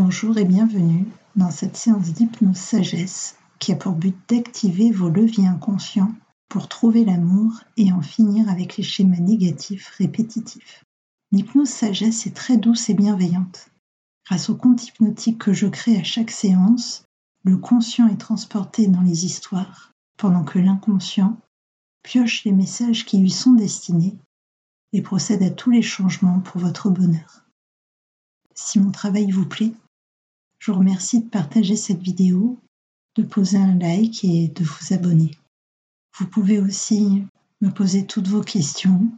Bonjour et bienvenue dans cette séance d'hypnose sagesse qui a pour but d'activer vos leviers inconscients pour trouver l'amour et en finir avec les schémas négatifs répétitifs. L'hypnose sagesse est très douce et bienveillante. Grâce au compte hypnotique que je crée à chaque séance, le conscient est transporté dans les histoires, pendant que l'inconscient pioche les messages qui lui sont destinés et procède à tous les changements pour votre bonheur. Si mon travail vous plaît, je vous remercie de partager cette vidéo, de poser un like et de vous abonner. Vous pouvez aussi me poser toutes vos questions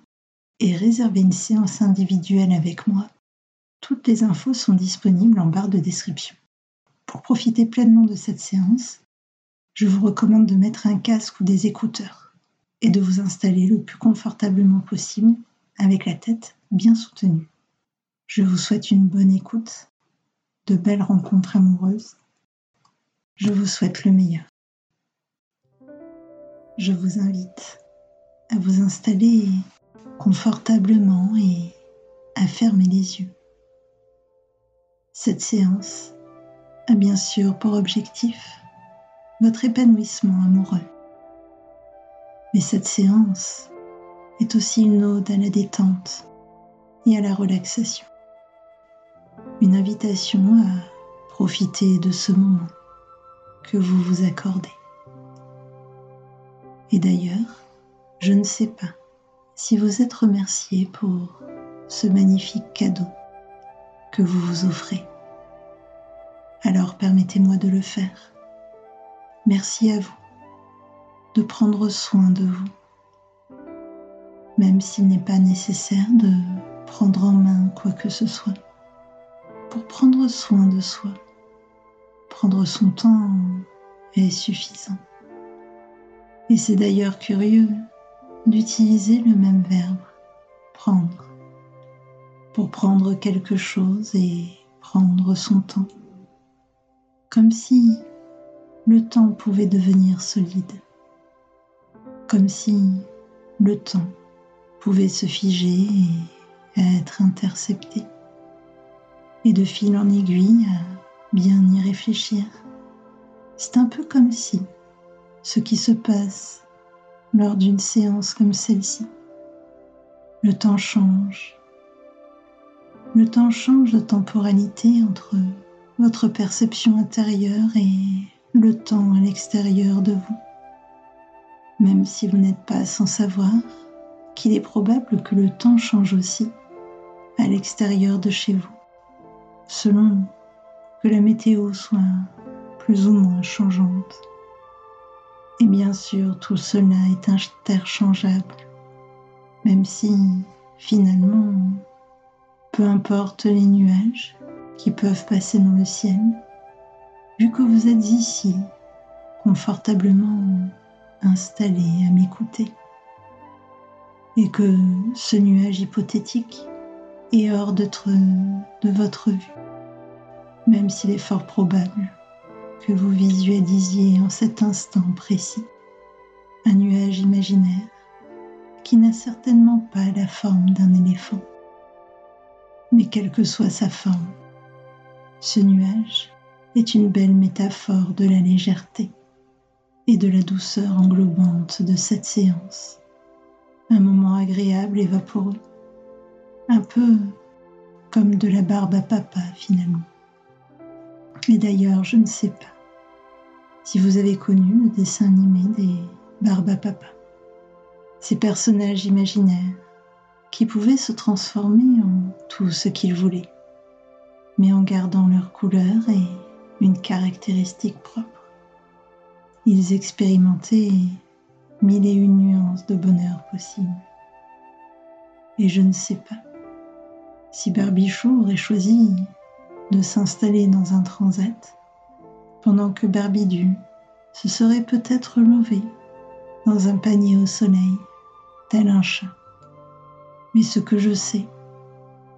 et réserver une séance individuelle avec moi. Toutes les infos sont disponibles en barre de description. Pour profiter pleinement de cette séance, je vous recommande de mettre un casque ou des écouteurs et de vous installer le plus confortablement possible avec la tête bien soutenue. Je vous souhaite une bonne écoute, belles rencontres amoureuses. Je vous souhaite le meilleur. Je vous invite à vous installer confortablement et à fermer les yeux. Cette séance a bien sûr pour objectif votre épanouissement amoureux. Mais cette séance est aussi une ode à la détente et à la relaxation. Une invitation à profiter de ce moment que vous vous accordez. Et d'ailleurs, je ne sais pas si vous êtes remercié pour ce magnifique cadeau que vous vous offrez. Alors permettez-moi de le faire. Merci à vous de prendre soin de vous même s'il n'est pas nécessaire de prendre en main quoi que ce soit, pour prendre soin de soi. Prendre son temps est suffisant. Et c'est d'ailleurs curieux d'utiliser le même verbe, prendre, pour prendre quelque chose et prendre son temps, comme si le temps pouvait devenir solide, comme si le temps pouvait se figer et être intercepté. Et de fil en aiguille, à bien y réfléchir, c'est un peu comme si ce qui se passe lors d'une séance comme celle-ci, le temps change. Le temps change de temporalité entre votre perception intérieure et le temps à l'extérieur de vous. Même si vous n'êtes pas sans savoir qu'il est probable que le temps change aussi à l'extérieur de chez vous, selon que la météo soit plus ou moins changeante. Et bien sûr, tout cela est interchangeable, même si finalement, peu importe les nuages qui peuvent passer dans le ciel, vu que vous êtes ici, confortablement installé à m'écouter, et que ce nuage hypothétique est hors de votre vue, même s'il est fort probable que vous visualisiez en cet instant précis un nuage imaginaire qui n'a certainement pas la forme d'un éléphant. Mais quelle que soit sa forme, ce nuage est une belle métaphore de la légèreté et de la douceur englobante de cette séance. Un moment agréable et vaporeux, un peu comme de la barbe à papa finalement. Et d'ailleurs, je ne sais pas si vous avez connu le dessin animé des barbes à papa, ces personnages imaginaires qui pouvaient se transformer en tout ce qu'ils voulaient, mais en gardant leur couleur et une caractéristique propre. Ils expérimentaient mille et une nuances de bonheur possibles. Et je ne sais pas si Barbichou aurait choisi de s'installer dans un transat pendant que Barbidu se serait peut-être levé dans un panier au soleil, tel un chat. Mais ce que je sais,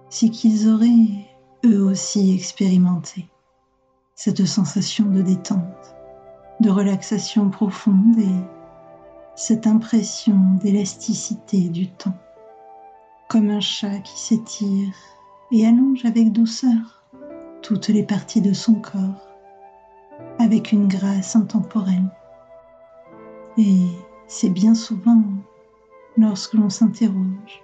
c'est qu'ils auraient eux aussi expérimenté cette sensation de détente, de relaxation profonde et cette impression d'élasticité du temps, comme un chat qui s'étire et allonge avec douceur toutes les parties de son corps avec une grâce intemporelle. Et c'est bien souvent lorsque l'on s'interroge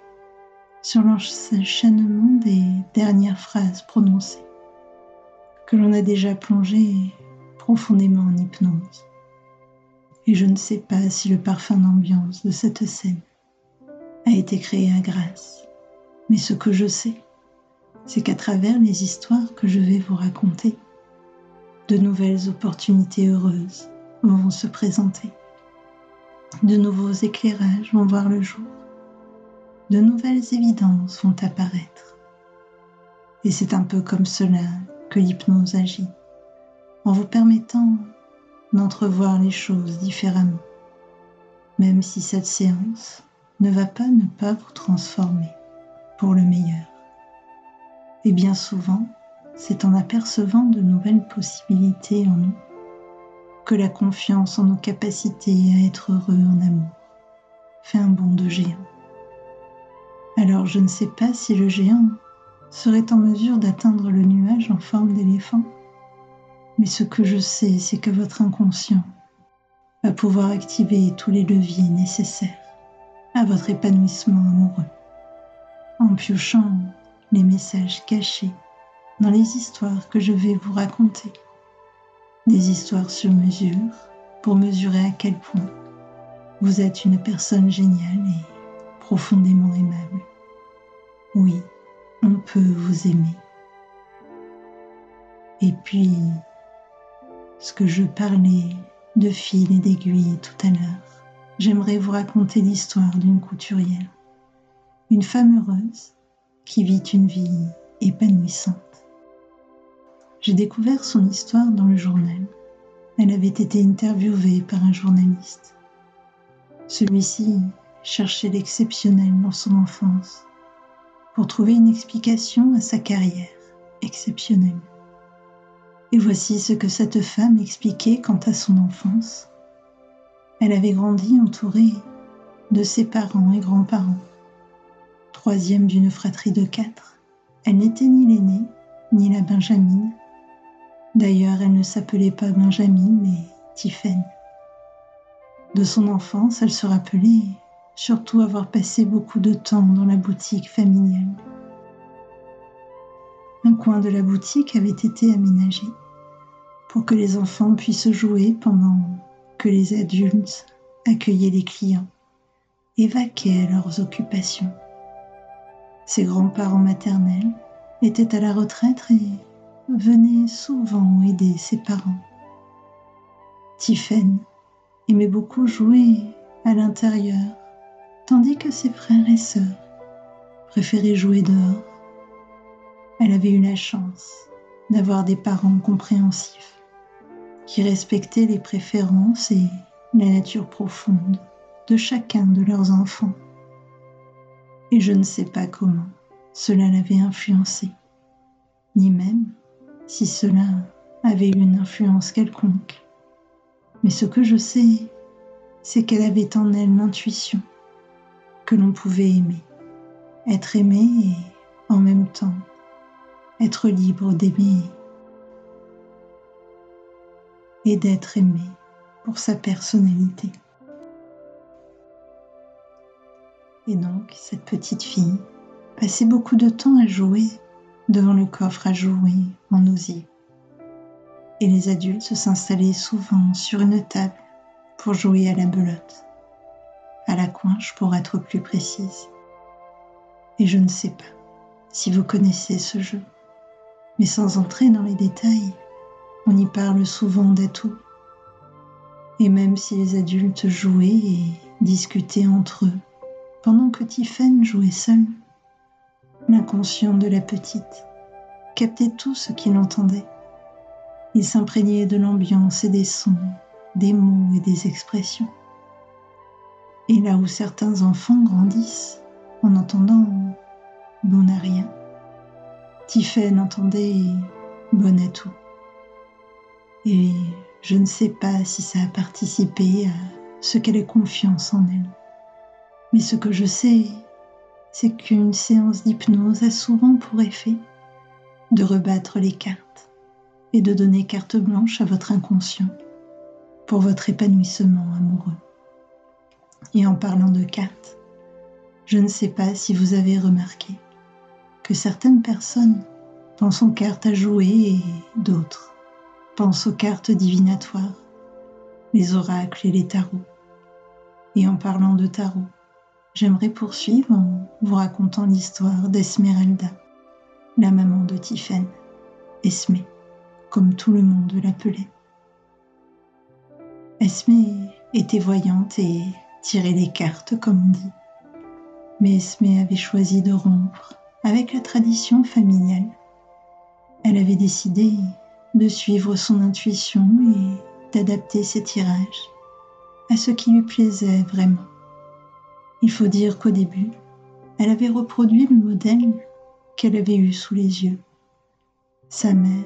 sur l'enchaînement des dernières phrases prononcées que l'on a déjà plongé profondément en hypnose. Et je ne sais pas si le parfum d'ambiance de cette scène a été créé à grâce, mais ce que je sais, c'est qu'à travers les histoires que je vais vous raconter, de nouvelles opportunités heureuses vont se présenter. De nouveaux éclairages vont voir le jour. De nouvelles évidences vont apparaître. Et c'est un peu comme cela que l'hypnose agit, en vous permettant d'entrevoir les choses différemment, même si cette séance ne va pas ne pas vous transformer le meilleur. Et bien souvent, c'est en apercevant de nouvelles possibilités en nous que la confiance en nos capacités à être heureux en amour fait un bond de géant. Alors je ne sais pas si le géant serait en mesure d'atteindre le nuage en forme d'éléphant, mais ce que je sais, c'est que votre inconscient va pouvoir activer tous les leviers nécessaires à votre épanouissement amoureux, en piochant les messages cachés dans les histoires que je vais vous raconter. Des histoires sur mesure pour mesurer à quel point vous êtes une personne géniale et profondément aimable. Oui, on peut vous aimer. Et puis, ce que je parlais de fil et d'aiguille tout à l'heure, j'aimerais vous raconter l'histoire d'une couturière, une femme heureuse qui vit une vie épanouissante. J'ai découvert son histoire dans le journal. Elle avait été interviewée par un journaliste. Celui-ci cherchait l'exceptionnel dans son enfance pour trouver une explication à sa carrière exceptionnelle. Et voici ce que cette femme expliquait quant à son enfance. Elle avait grandi entourée de ses parents et grands-parents. Troisième d'une fratrie de quatre, elle n'était ni l'aînée ni la Benjamine, D'ailleurs, elle ne s'appelait pas Benjamin, mais Tiphaine. De son enfance, elle se rappelait surtout avoir passé beaucoup de temps dans la boutique familiale. Un coin de la boutique avait été aménagé pour que les enfants puissent jouer pendant que les adultes accueillaient les clients et vaquaient à leurs occupations. Ses grands-parents maternels étaient à la retraite et venait souvent aider ses parents. Tiphaine aimait beaucoup jouer à l'intérieur, tandis que ses frères et sœurs préféraient jouer dehors. Elle avait eu la chance d'avoir des parents compréhensifs qui respectaient les préférences et la nature profonde de chacun de leurs enfants. Et je ne sais pas comment cela l'avait influencée, ni même si cela avait eu une influence quelconque. Mais ce que je sais, c'est qu'elle avait en elle l'intuition que l'on pouvait aimer, être aimé et en même temps être libre d'aimer et d'être aimé pour sa personnalité. Et donc, cette petite fille passait beaucoup de temps à jouer devant le coffre à jouer en osier. Et les adultes s'installaient souvent sur une table pour jouer à la belote, à la coinche pour être plus précise. Et je ne sais pas si vous connaissez ce jeu, mais sans entrer dans les détails, on y parle souvent d'atouts. Et même si les adultes jouaient et discutaient entre eux, pendant que Tiffen jouait seule, L'inconscient de la petite captait tout ce qu'il entendait. Il s'imprégnait de l'ambiance et des sons, des mots et des expressions. Et là où certains enfants grandissent en entendant bon à rien, Tiphaine entendait bon à tout. Et je ne sais pas si ça a participé à ce qu'elle ait confiance en elle. Mais ce que je sais, c'est qu'une séance d'hypnose a souvent pour effet de rebattre les cartes et de donner carte blanche à votre inconscient pour votre épanouissement amoureux. Et en parlant de cartes, je ne sais pas si vous avez remarqué que certaines personnes pensent aux cartes à jouer et d'autres pensent aux cartes divinatoires, les oracles et les tarots. Et en parlant de tarot, j'aimerais poursuivre en vous racontant l'histoire d'Esmeralda, la maman de Tiphaine, Esmé, comme tout le monde l'appelait. Esmé était voyante et tirait les cartes, comme on dit. Mais Esmé avait choisi de rompre avec la tradition familiale. Elle avait décidé de suivre son intuition et d'adapter ses tirages à ce qui lui plaisait vraiment. Il faut dire qu'au début, elle avait reproduit le modèle qu'elle avait eu sous les yeux. Sa mère,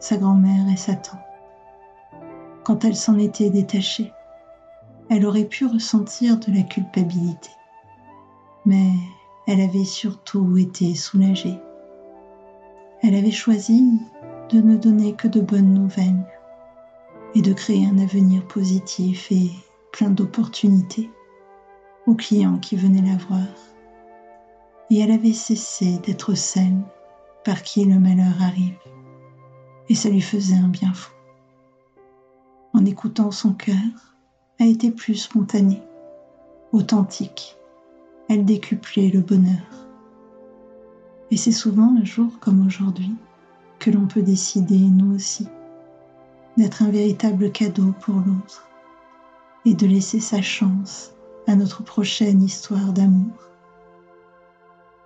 sa grand-mère et sa tante. Quand elle s'en était détachée, elle aurait pu ressentir de la culpabilité. Mais elle avait surtout été soulagée. Elle avait choisi de ne donner que de bonnes nouvelles et de créer un avenir positif et plein d'opportunités aux clients qui venaient la voir. Et elle avait cessé d'être celle par qui le malheur arrive. Et ça lui faisait un bien fou. En écoutant son cœur, a été plus spontanée, authentique, elle décuplait le bonheur. Et c'est souvent un jour comme aujourd'hui que l'on peut décider, nous aussi, d'être un véritable cadeau pour l'autre et de laisser sa chance à notre prochaine histoire d'amour.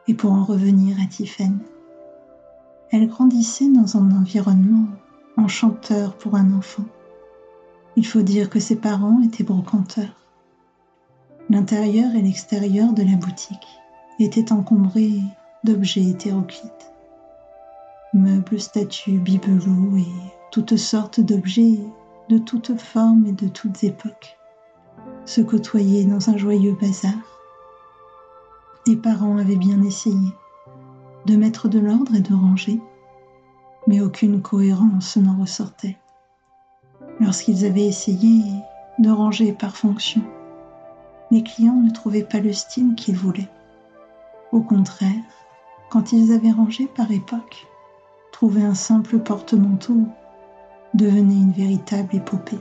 Et pour en revenir à Tiphaine, elle grandissait dans un environnement enchanteur pour un enfant. Il faut dire que ses parents étaient brocanteurs. L'intérieur et l'extérieur de la boutique étaient encombrés d'objets hétéroclites. Meubles, statues, bibelots et toutes sortes d'objets de toutes formes et de toutes époques se côtoyaient dans un joyeux bazar. Les parents avaient bien essayé de mettre de l'ordre et de ranger, mais aucune cohérence n'en ressortait. Lorsqu'ils avaient essayé de ranger par fonction, les clients ne trouvaient pas le style qu'ils voulaient. Au contraire, quand ils avaient rangé par époque, trouver un simple porte-manteau devenait une véritable épopée.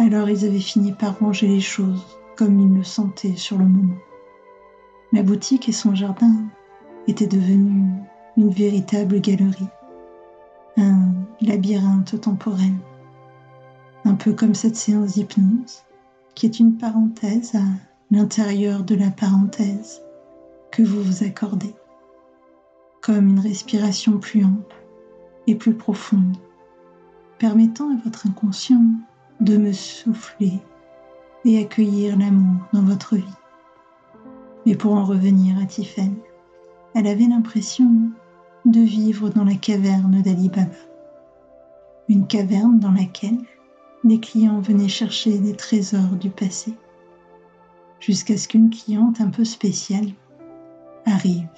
Alors ils avaient fini par ranger les choses comme ils le sentaient sur le moment. La boutique et son jardin étaient devenus une véritable galerie, un labyrinthe temporel, un peu comme cette séance d'hypnose qui est une parenthèse à l'intérieur de la parenthèse que vous vous accordez, comme une respiration plus ample et plus profonde, permettant à votre inconscient de me souffler et accueillir l'amour dans votre vie. Mais pour en revenir à Tiffany, elle avait l'impression de vivre dans la caverne d'Ali Baba, une caverne dans laquelle les clients venaient chercher des trésors du passé, jusqu'à ce qu'une cliente un peu spéciale arrive.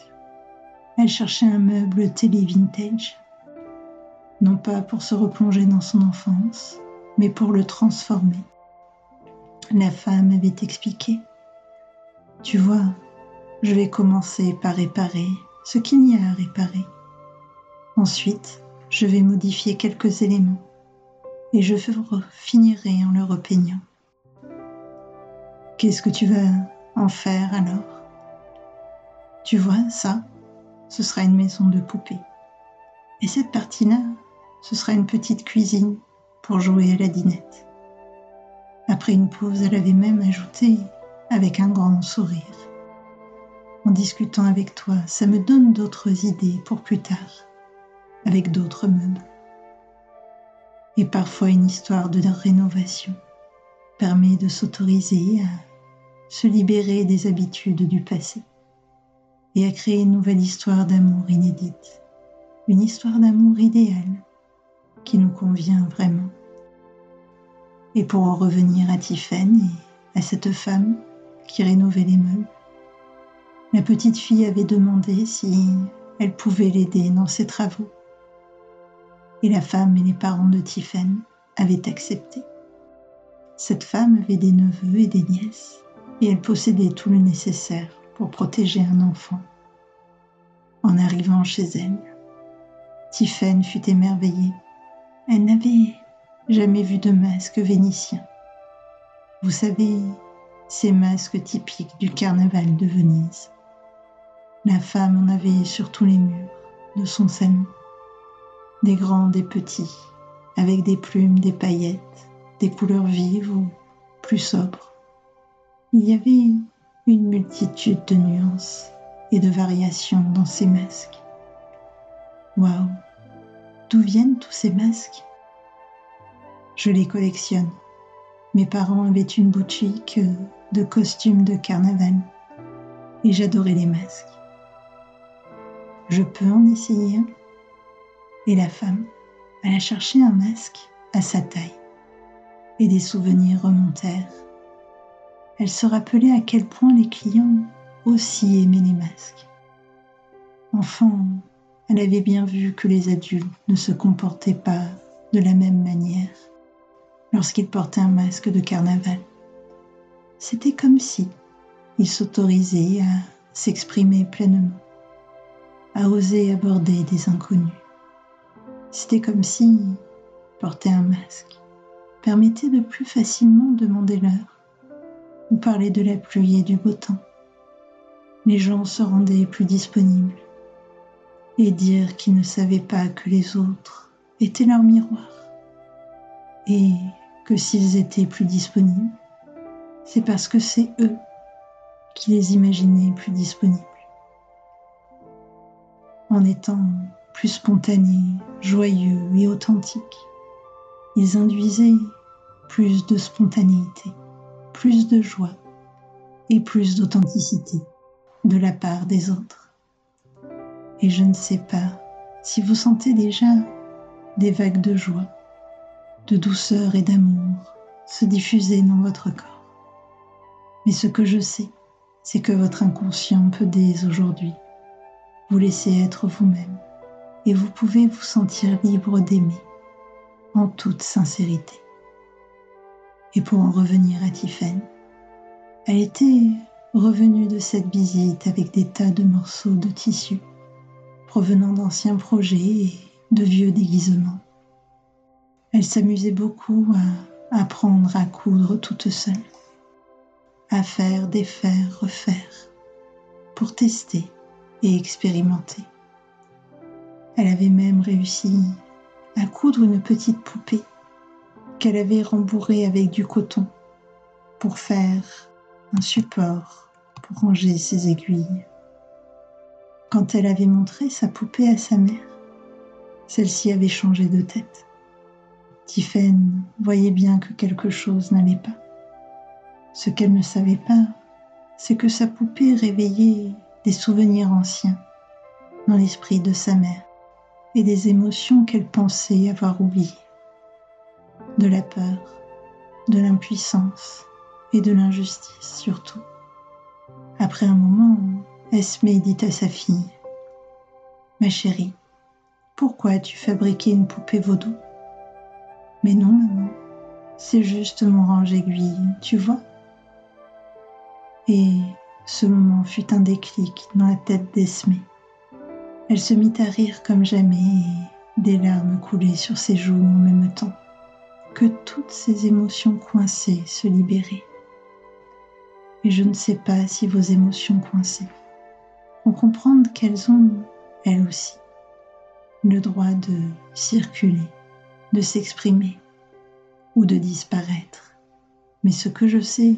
Elle cherchait un meuble télé vintage, non pas pour se replonger dans son enfance, mais pour le transformer. La femme avait expliqué, Tu vois, je vais commencer par réparer ce qu'il y a à réparer. Ensuite, je vais modifier quelques éléments et je finirai en le repeignant. Qu'est-ce que tu vas en faire alors? Tu vois, ça, ce sera une maison de poupée. Et cette partie-là, ce sera une petite cuisine pour jouer à la dinette. Après une pause, elle avait même ajouté avec un grand sourire. En discutant avec toi, ça me donne d'autres idées pour plus tard, avec d'autres meubles et parfois une histoire de rénovation permet de s'autoriser à se libérer des habitudes du passé et à créer une nouvelle histoire d'amour inédite, une histoire d'amour idéale qui nous convient vraiment. Et pour en revenir à Tiffany et à cette femme qui rénovait les meubles, la petite fille avait demandé si elle pouvait l'aider dans ses travaux. Et la femme et les parents de Tiphaine avaient accepté. Cette femme avait des neveux et des nièces, et elle possédait tout le nécessaire pour protéger un enfant. En arrivant chez elle, Tiphaine fut émerveillée. Elle n'avait jamais vu de masque vénitien. Vous savez, ces masques typiques du carnaval de Venise. La femme en avait sur tous les murs de son salon, des grands, des petits, avec des plumes, des paillettes, des couleurs vives ou plus sobres. Il y avait une multitude de nuances et de variations dans ces masques. Waouh D'où viennent tous ces masques? Je les collectionne. Mes parents avaient une boutique de costumes de carnaval et j'adorais les masques. Je peux en essayer Et la femme alla chercher un masque à sa taille et des souvenirs remontèrent. Elle se rappelait à quel point les clients aussi aimaient les masques. Enfant, elle avait bien vu que les adultes ne se comportaient pas de la même manière lorsqu'ils portaient un masque de carnaval. C'était comme si ils s'autorisaient à s'exprimer pleinement, à oser aborder des inconnus. C'était comme si porter un masque permettait de plus facilement demander l'heure ou parler de la pluie et du beau temps. Les gens se rendaient plus disponibles et dire qu'ils ne savaient pas que les autres étaient leur miroir et que s'ils étaient plus disponibles, c'est parce que c'est eux qui les imaginaient plus disponibles. En étant plus spontanés, joyeux et authentiques, ils induisaient plus de spontanéité, plus de joie et plus d'authenticité de la part des autres. Et je ne sais pas si vous sentez déjà des vagues de joie, de douceur et d'amour se diffuser dans votre corps. Mais ce que je sais, c'est que votre inconscient peut dès aujourd'hui vous laisser être vous-même et vous pouvez vous sentir libre d'aimer en toute sincérité. Et pour en revenir à Tiffen, elle était revenue de cette visite avec des tas de morceaux de tissu provenant d'anciens projets et de vieux déguisements. Elle s'amusait beaucoup à apprendre à coudre toute seule, à faire, défaire, refaire, pour tester et expérimenter. Elle avait même réussi à coudre une petite poupée qu'elle avait rembourrée avec du coton pour faire un support pour ranger ses aiguilles. Quand elle avait montré sa poupée à sa mère, celle-ci avait changé de tête. Tiphaine voyait bien que quelque chose n'allait pas. Ce qu'elle ne savait pas, c'est que sa poupée réveillait des souvenirs anciens dans l'esprit de sa mère et des émotions qu'elle pensait avoir oubliées. De la peur, de l'impuissance et de l'injustice surtout. Après un moment, Esmé dit à sa fille? Ma chérie, pourquoi as-tu fabriqué une poupée vaudou? Mais non, maman, c'est juste mon range aiguille, tu vois. Et ce moment fut un déclic dans la tête d'Esmé. Elle se mit à rire comme jamais et des larmes coulaient sur ses joues en même temps que toutes ses émotions coincées se libéraient. Et je ne sais pas si vos émotions coincées vont comprendre qu'elles ont, elles aussi, le droit de circuler, de s'exprimer ou de disparaître. Mais ce que je sais,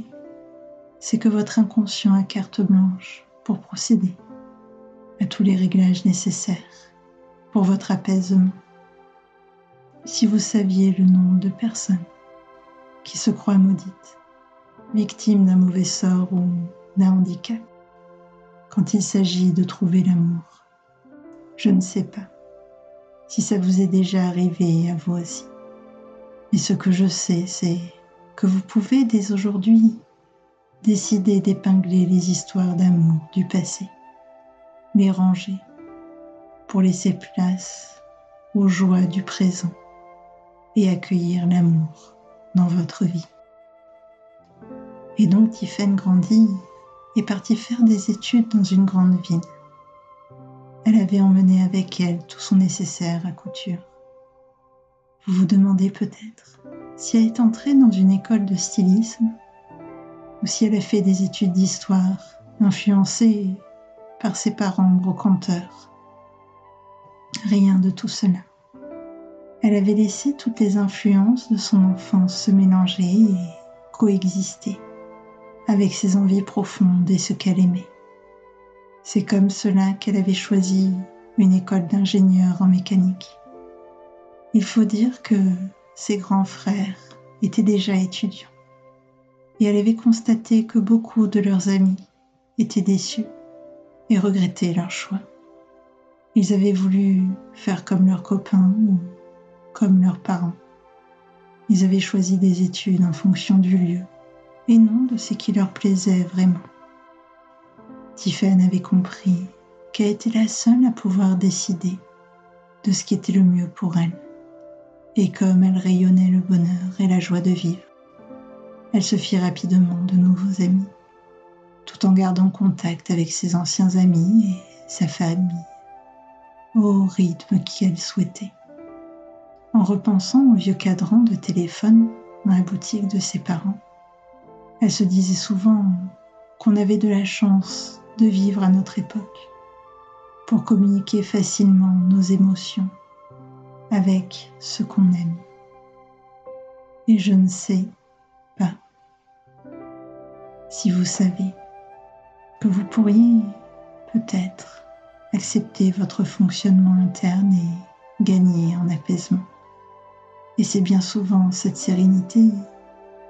c'est que votre inconscient a carte blanche pour procéder à tous les réglages nécessaires pour votre apaisement. Si vous saviez le nombre de personnes qui se croient maudites, victimes d'un mauvais sort ou d'un handicap, quand il s'agit de trouver l'amour, je ne sais pas si ça vous est déjà arrivé à vous aussi. Mais ce que je sais, c'est que vous pouvez dès aujourd'hui décider d'épingler les histoires d'amour du passé les ranger pour laisser place aux joies du présent et accueillir l'amour dans votre vie. Et donc Tiffaine grandit et partit faire des études dans une grande ville. Elle avait emmené avec elle tout son nécessaire à couture. Vous vous demandez peut-être si elle est entrée dans une école de stylisme ou si elle a fait des études d'histoire influencée par ses parents brocanteurs. Rien de tout cela. Elle avait laissé toutes les influences de son enfance se mélanger et coexister avec ses envies profondes et ce qu'elle aimait. C'est comme cela qu'elle avait choisi une école d'ingénieur en mécanique. Il faut dire que ses grands frères étaient déjà étudiants et elle avait constaté que beaucoup de leurs amis étaient déçus et regrettaient leur choix. Ils avaient voulu faire comme leurs copains ou comme leurs parents. Ils avaient choisi des études en fonction du lieu et non de ce qui leur plaisait vraiment. Tiffany avait compris qu'elle était la seule à pouvoir décider de ce qui était le mieux pour elle. Et comme elle rayonnait le bonheur et la joie de vivre, elle se fit rapidement de nouveaux amis, tout en gardant contact avec ses anciens amis et sa famille, au rythme qu'elle souhaitait. En repensant au vieux cadran de téléphone dans la boutique de ses parents, elle se disait souvent qu'on avait de la chance de vivre à notre époque pour communiquer facilement nos émotions avec ce qu'on aime. Et je ne sais pas si vous savez que vous pourriez peut-être accepter votre fonctionnement interne et gagner en apaisement. Et c'est bien souvent cette sérénité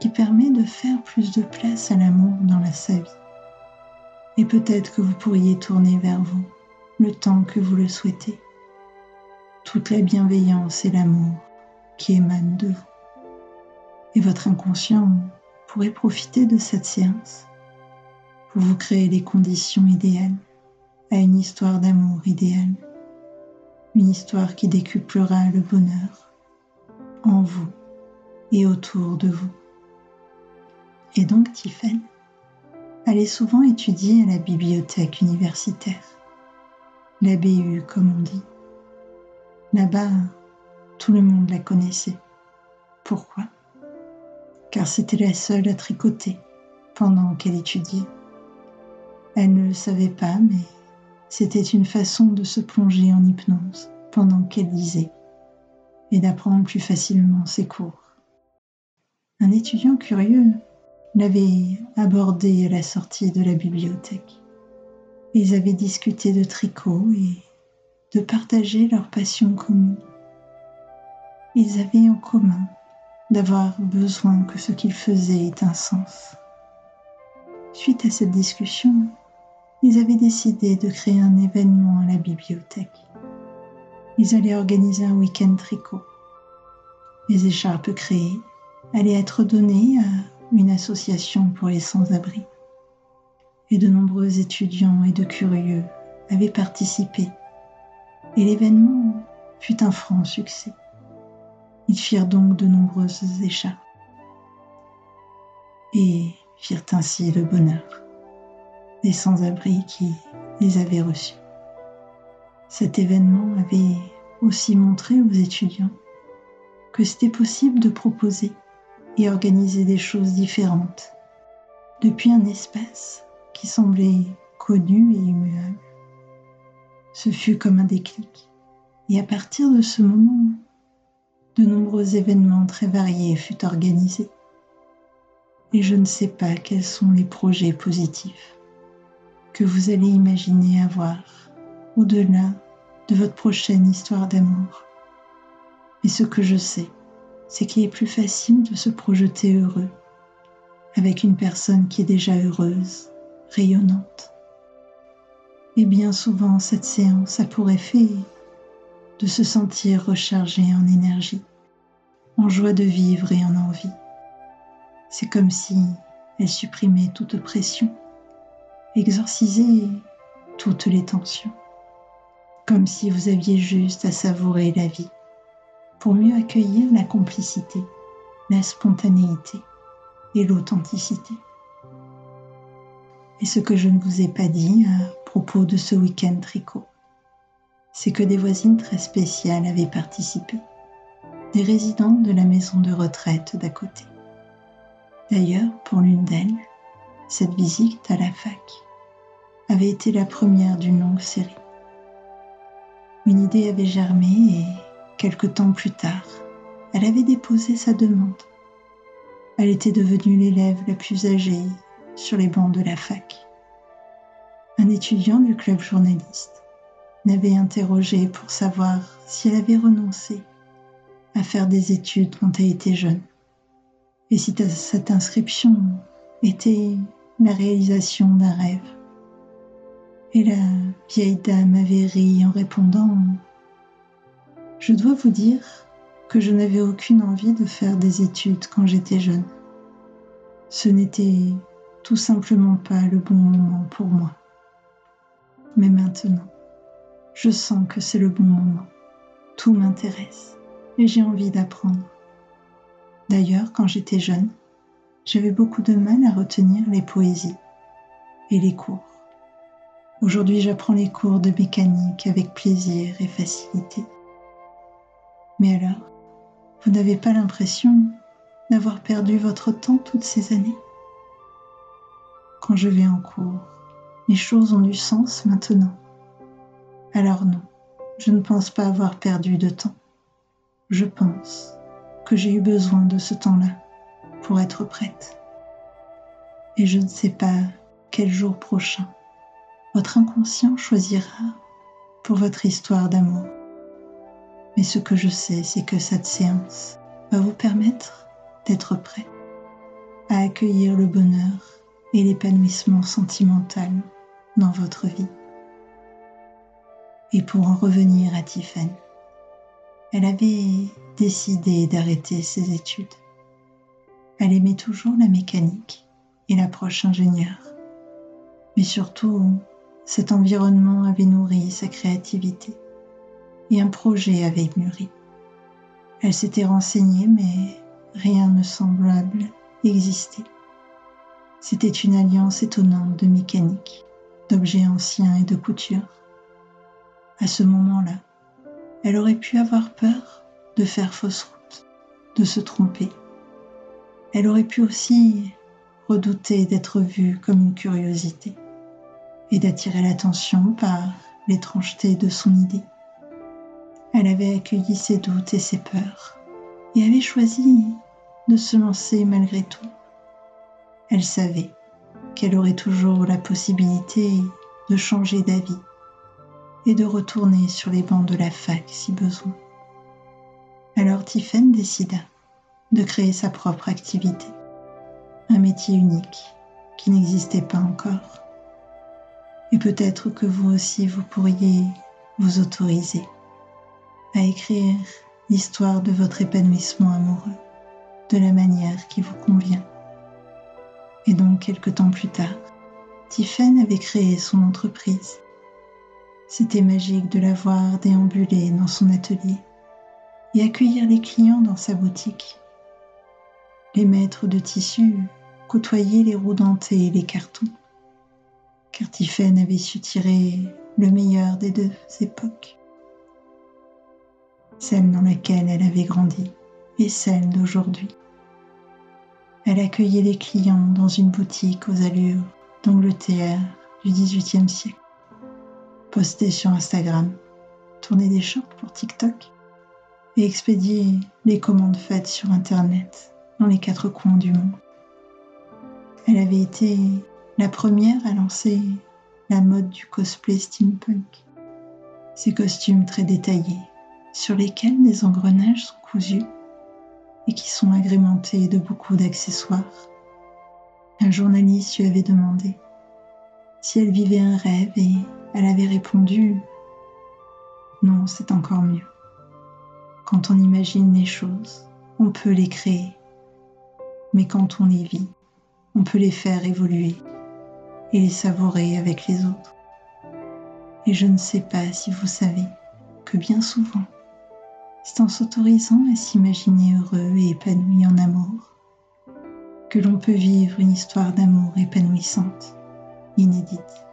qui permet de faire plus de place à l'amour dans la sa vie. Et peut-être que vous pourriez tourner vers vous le temps que vous le souhaitez. Toute la bienveillance et l'amour qui émanent de vous. Et votre inconscient pourrait profiter de cette séance pour vous créer les conditions idéales à une histoire d'amour idéale. Une histoire qui décuplera le bonheur en vous et autour de vous. Et donc Tiffany allait souvent étudier à la bibliothèque universitaire, la BU comme on dit. Là-bas, tout le monde la connaissait. Pourquoi? Car c'était la seule à tricoter pendant qu'elle étudiait. Elle ne le savait pas, mais c'était une façon de se plonger en hypnose pendant qu'elle lisait et d'apprendre plus facilement ses cours. Un étudiant curieux l'avait abordé à la sortie de la bibliothèque. Ils avaient discuté de tricot et de partager leur passion commune. Ils avaient en commun d'avoir besoin que ce qu'ils faisaient ait un sens. Suite à cette discussion, ils avaient décidé de créer un événement à la bibliothèque ils allaient organiser un week-end tricot. Les écharpes créées allaient être données à une association pour les sans-abri. Et de nombreux étudiants et de curieux avaient participé. Et l'événement fut un franc succès. Ils firent donc de nombreuses écharpes et firent ainsi le bonheur des sans-abri qui les avaient reçus. Cet événement avait aussi montré aux étudiants que c'était possible de proposer et organiser des choses différentes depuis un espace qui semblait connu et immuable. Ce fut comme un déclic. Et à partir de ce moment, de nombreux événements très variés furent organisés. Et je ne sais pas quels sont les projets positifs que vous allez imaginer avoir au-delà de votre prochaine histoire d'amour. Mais ce que je sais, c'est qu'il est plus facile de se projeter heureux avec une personne qui est déjà heureuse, rayonnante. Et bien souvent, cette séance a pour effet de se sentir rechargé en énergie, en joie de vivre et en envie. C'est comme si elle supprimait toute pression, exorcisait toutes les tensions comme si vous aviez juste à savourer la vie pour mieux accueillir la complicité, la spontanéité et l'authenticité. Et ce que je ne vous ai pas dit à propos de ce week-end tricot, c'est que des voisines très spéciales avaient participé, des résidentes de la maison de retraite d'à côté. D'ailleurs, pour l'une d'elles, cette visite à la fac avait été la première d'une longue série. Une idée avait germé et, quelque temps plus tard, elle avait déposé sa demande. Elle était devenue l'élève la plus âgée sur les bancs de la fac. Un étudiant du club journaliste l'avait interrogée pour savoir si elle avait renoncé à faire des études quand elle était jeune et si cette inscription était la réalisation d'un rêve. Et la vieille dame avait ri en répondant Je dois vous dire que je n'avais aucune envie de faire des études quand j'étais jeune. Ce n'était tout simplement pas le bon moment pour moi. Mais maintenant, je sens que c'est le bon moment. Tout m'intéresse et j'ai envie d'apprendre. D'ailleurs, quand j'étais jeune, j'avais beaucoup de mal à retenir les poésies et les cours. Aujourd'hui, j'apprends les cours de mécanique avec plaisir et facilité. Mais alors, vous n'avez pas l'impression d'avoir perdu votre temps toutes ces années? Quand je vais en cours, les choses ont du sens maintenant. Alors non, je ne pense pas avoir perdu de temps. Je pense que j'ai eu besoin de ce temps-là pour être prête. Et je ne sais pas quel jour prochain votre inconscient choisira pour votre histoire d'amour. Mais ce que je sais, c'est que cette séance va vous permettre d'être prêt à accueillir le bonheur et l'épanouissement sentimental dans votre vie. Et pour en revenir à Tiffany, elle avait décidé d'arrêter ses études. Elle aimait toujours la mécanique et l'approche ingénieure. Mais surtout, cet environnement avait nourri sa créativité et un projet avait mûri. Elle s'était renseignée, mais rien ne semblable exister. C'était une alliance étonnante de mécanique, d'objets anciens et de couture. À ce moment-là, elle aurait pu avoir peur de faire fausse route, de se tromper. Elle aurait pu aussi redouter d'être vue comme une curiosité et d'attirer l'attention par l'étrangeté de son idée. Elle avait accueilli ses doutes et ses peurs et avait choisi de se lancer malgré tout. Elle savait qu'elle aurait toujours la possibilité de changer d'avis et de retourner sur les bancs de la fac si besoin. Alors Tiffen décida de créer sa propre activité, un métier unique qui n'existait pas encore. Et peut-être que vous aussi vous pourriez vous autoriser à écrire l'histoire de votre épanouissement amoureux de la manière qui vous convient. Et donc, quelque temps plus tard, Tiffen avait créé son entreprise c'était magique de la voir déambuler dans son atelier et accueillir les clients dans sa boutique. Les maîtres de tissu côtoyaient les roues dentées et les cartons, car Tiphaine avait su tirer le meilleur des deux époques, celle dans laquelle elle avait grandi et celle d'aujourd'hui. Elle accueillait les clients dans une boutique aux allures d'Angleterre du XVIIIe siècle poster sur Instagram, tourner des shorts pour TikTok et expédier les commandes faites sur Internet dans les quatre coins du monde. Elle avait été la première à lancer la mode du cosplay steampunk. Ces costumes très détaillés, sur lesquels des engrenages sont cousus et qui sont agrémentés de beaucoup d'accessoires. Un journaliste lui avait demandé si elle vivait un rêve et elle avait répondu Non, c'est encore mieux. Quand on imagine les choses, on peut les créer. Mais quand on les vit, on peut les faire évoluer et les savourer avec les autres. Et je ne sais pas si vous savez que bien souvent, c'est en s'autorisant à s'imaginer heureux et épanoui en amour que l'on peut vivre une histoire d'amour épanouissante, inédite,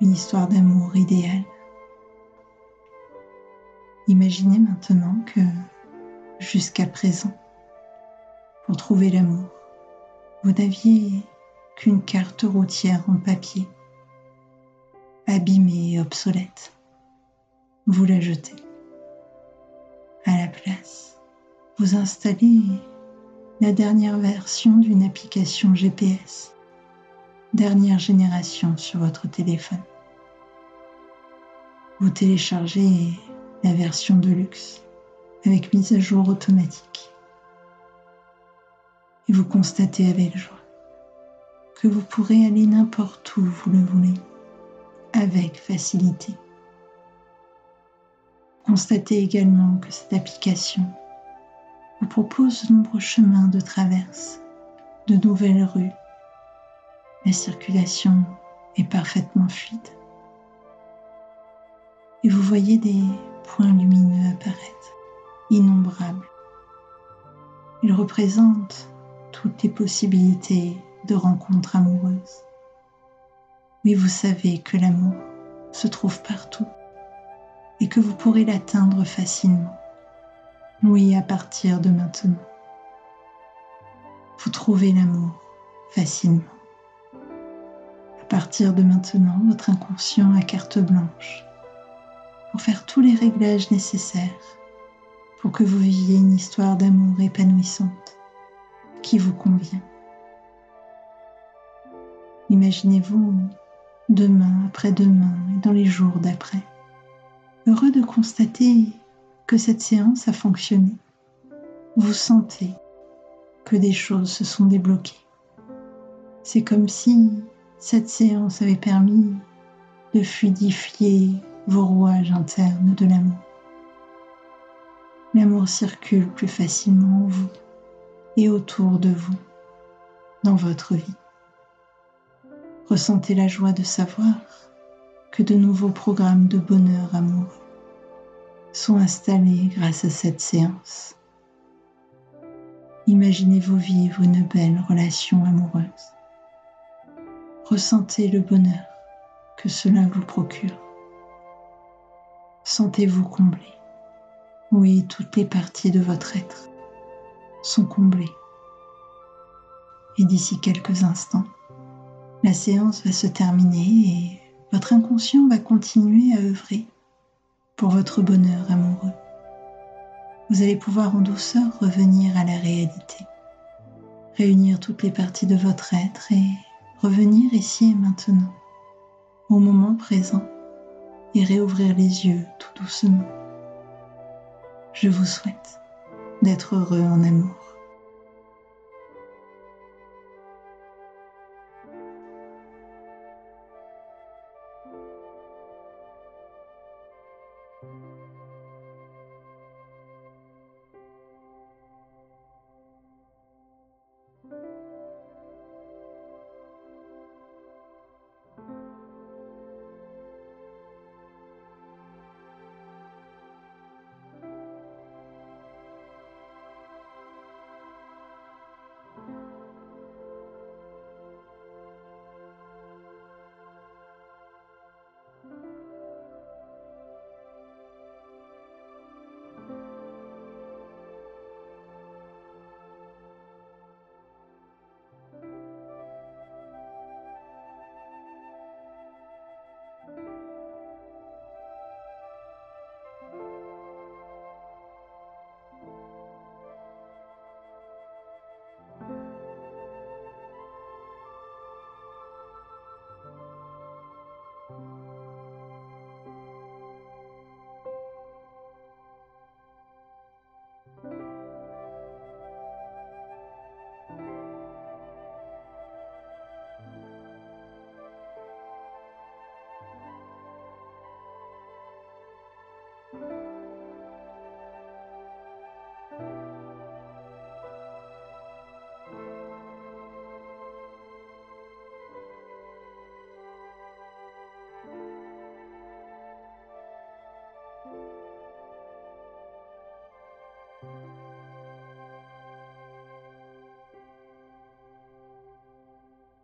une histoire d'amour idéale. Imaginez maintenant que, jusqu'à présent, pour trouver l'amour, vous n'aviez qu'une carte routière en papier, abîmée et obsolète. Vous la jetez. À la place, vous installez la dernière version d'une application GPS, dernière génération sur votre téléphone. Vous téléchargez la version de luxe avec mise à jour automatique. Et vous constatez avec joie que vous pourrez aller n'importe où vous le voulez, avec facilité. Constatez également que cette application vous propose de nombreux chemins de traverse, de nouvelles rues. La circulation est parfaitement fluide. Et vous voyez des points lumineux apparaître, innombrables. Ils représentent toutes les possibilités de rencontres amoureuses. Oui, vous savez que l'amour se trouve partout et que vous pourrez l'atteindre facilement. Oui, à partir de maintenant. Vous trouvez l'amour facilement. À partir de maintenant, votre inconscient a carte blanche pour faire tous les réglages nécessaires pour que vous viviez une histoire d'amour épanouissante qui vous convient. Imaginez-vous demain, après-demain et dans les jours d'après, heureux de constater que cette séance a fonctionné. Vous sentez que des choses se sont débloquées. C'est comme si cette séance avait permis de fluidifier vos rouages internes de l'amour. L'amour circule plus facilement en vous et autour de vous dans votre vie. Ressentez la joie de savoir que de nouveaux programmes de bonheur amoureux sont installés grâce à cette séance. Imaginez-vous vivre une belle relation amoureuse. Ressentez le bonheur que cela vous procure. Sentez-vous comblé. Oui, toutes les parties de votre être sont comblées. Et d'ici quelques instants, la séance va se terminer et votre inconscient va continuer à œuvrer pour votre bonheur amoureux. Vous allez pouvoir en douceur revenir à la réalité, réunir toutes les parties de votre être et revenir ici et maintenant, au moment présent, et réouvrir les yeux tout doucement. Je vous souhaite d'être heureux en amour.